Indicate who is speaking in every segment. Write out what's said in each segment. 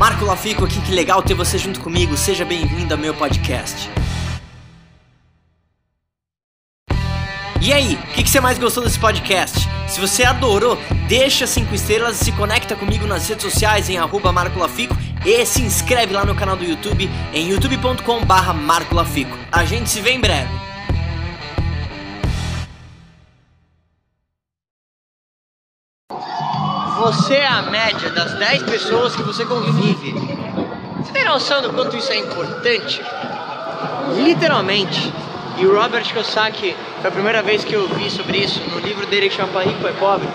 Speaker 1: Marco Lafico aqui, que legal ter você junto comigo. Seja bem-vindo ao meu podcast. E aí, o que, que, você mais gostou desse podcast? Se você adorou, deixa 5 estrelas e se conecta comigo nas redes sociais em arroba Marco Lafico e se inscreve lá no canal do YouTube em youtube.com barra Marco Lafico. A gente se vê em breve. Você é a média das 10 pessoas que você convive. Você tem noção do quanto isso é importante? Literalmente. E o Robert Kiyosaki, foi a primeira vez que eu vi sobre isso no livro dele que chama Rico é Pobre.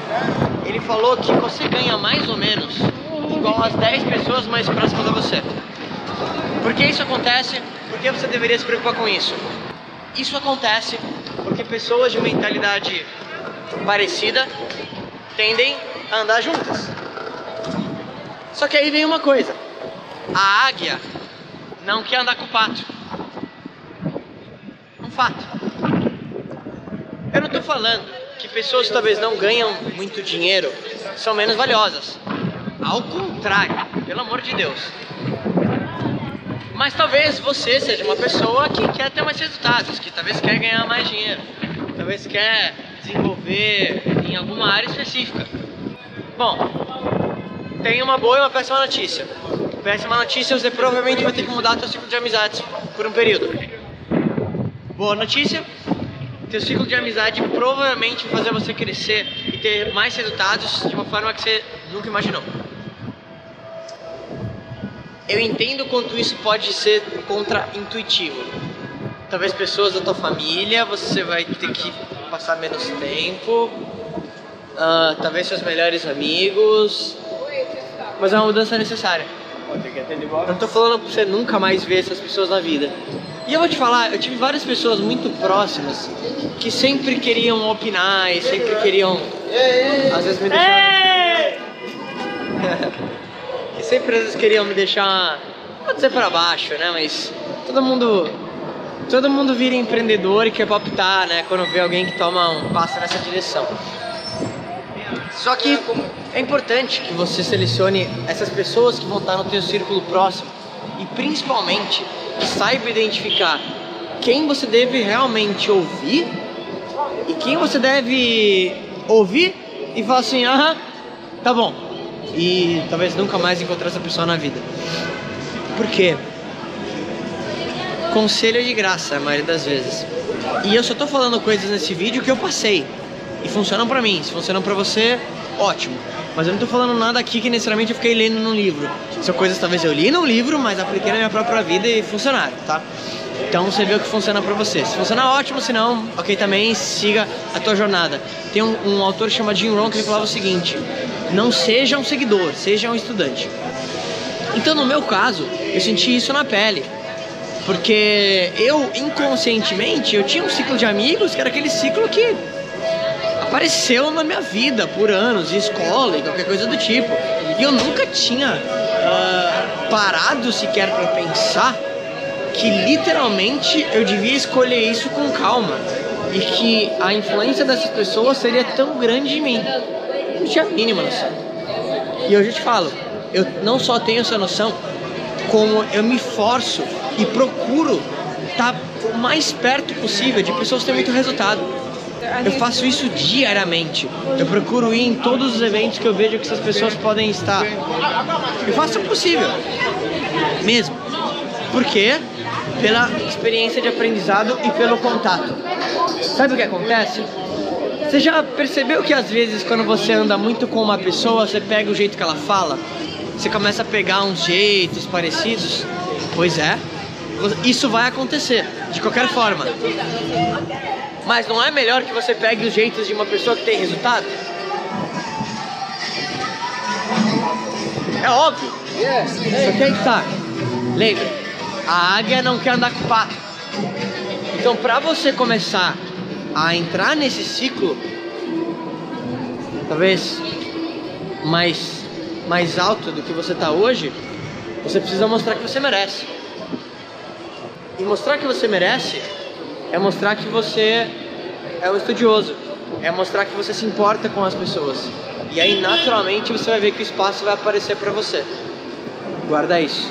Speaker 1: Ele falou que você ganha mais ou menos igual às 10 pessoas mais próximas a você. Por que isso acontece? Por que você deveria se preocupar com isso? Isso acontece porque pessoas de mentalidade parecida tendem a andar juntas. Só que aí vem uma coisa: a águia não quer andar com o pato. Um fato. Eu não estou falando que pessoas que talvez não ganham muito dinheiro são menos valiosas. Ao contrário, pelo amor de Deus. Mas talvez você seja uma pessoa que quer ter mais resultados, que talvez quer ganhar mais dinheiro, talvez quer desenvolver em alguma área específica. Bom, tem uma boa e uma péssima notícia. Péssima notícia, você provavelmente vai ter que mudar seu ciclo de amizades por um período. Boa notícia, teu ciclo de amizade provavelmente vai fazer você crescer e ter mais resultados de uma forma que você nunca imaginou. Eu entendo quanto isso pode ser contra-intuitivo. Talvez pessoas da tua família você vai ter que passar menos tempo, uh, talvez seus melhores amigos, mas é uma mudança necessária. Eu não tô falando pra você nunca mais ver essas pessoas na vida. E eu vou te falar, eu tive várias pessoas muito próximas que sempre queriam opinar e sempre queriam. Às vezes me deixar. que sempre às vezes queriam me deixar. Não dizer pra baixo, né? Mas todo mundo. Todo mundo vira empreendedor e quer optar, né? Quando vê alguém que toma um passo nessa direção. Só que é importante que você selecione essas pessoas que vão estar no teu círculo próximo e principalmente saiba identificar quem você deve realmente ouvir e quem você deve ouvir e falar assim, aham, tá bom. E talvez nunca mais encontrar essa pessoa na vida. Por quê? Conselho é de graça, a maioria das vezes. E eu só tô falando coisas nesse vídeo que eu passei e funcionam para mim. Se funcionam para você, ótimo. Mas eu não tô falando nada aqui que necessariamente eu fiquei lendo num livro. São coisas talvez eu li num livro, mas apliquei na minha própria vida e funcionaram, tá? Então você vê o que funciona para você. Se funcionar, ótimo, se não, ok também, siga a tua jornada. Tem um, um autor que chama Jim Rohn que ele falava o seguinte: não seja um seguidor, seja um estudante. Então no meu caso, eu senti isso na pele. Porque eu, inconscientemente, eu tinha um ciclo de amigos que era aquele ciclo que apareceu na minha vida por anos, de escola e qualquer coisa do tipo. E eu nunca tinha uh, parado sequer para pensar que literalmente eu devia escolher isso com calma e que a influência dessas pessoas seria tão grande em mim. Não tinha mínima noção. E hoje eu te falo, eu não só tenho essa noção, como eu me forço e procuro estar o mais perto possível de pessoas que têm muito resultado. Eu faço isso diariamente. Eu procuro ir em todos os eventos que eu vejo que essas pessoas podem estar. Eu faço o possível. Mesmo. Por quê? Pela experiência de aprendizado e pelo contato. Sabe o que acontece? Você já percebeu que às vezes quando você anda muito com uma pessoa, você pega o jeito que ela fala? Você começa a pegar uns jeitos parecidos? Pois é. Isso vai acontecer, de qualquer forma. Mas não é melhor que você pegue os jeitos de uma pessoa que tem resultado? É óbvio. Só que aí que tá. Lembra, a águia não quer andar com o pato. Então, para você começar a entrar nesse ciclo, talvez mais, mais alto do que você está hoje, você precisa mostrar que você merece. E mostrar que você merece é mostrar que você é um estudioso, é mostrar que você se importa com as pessoas. E aí, naturalmente, você vai ver que o espaço vai aparecer para você. Guarda isso.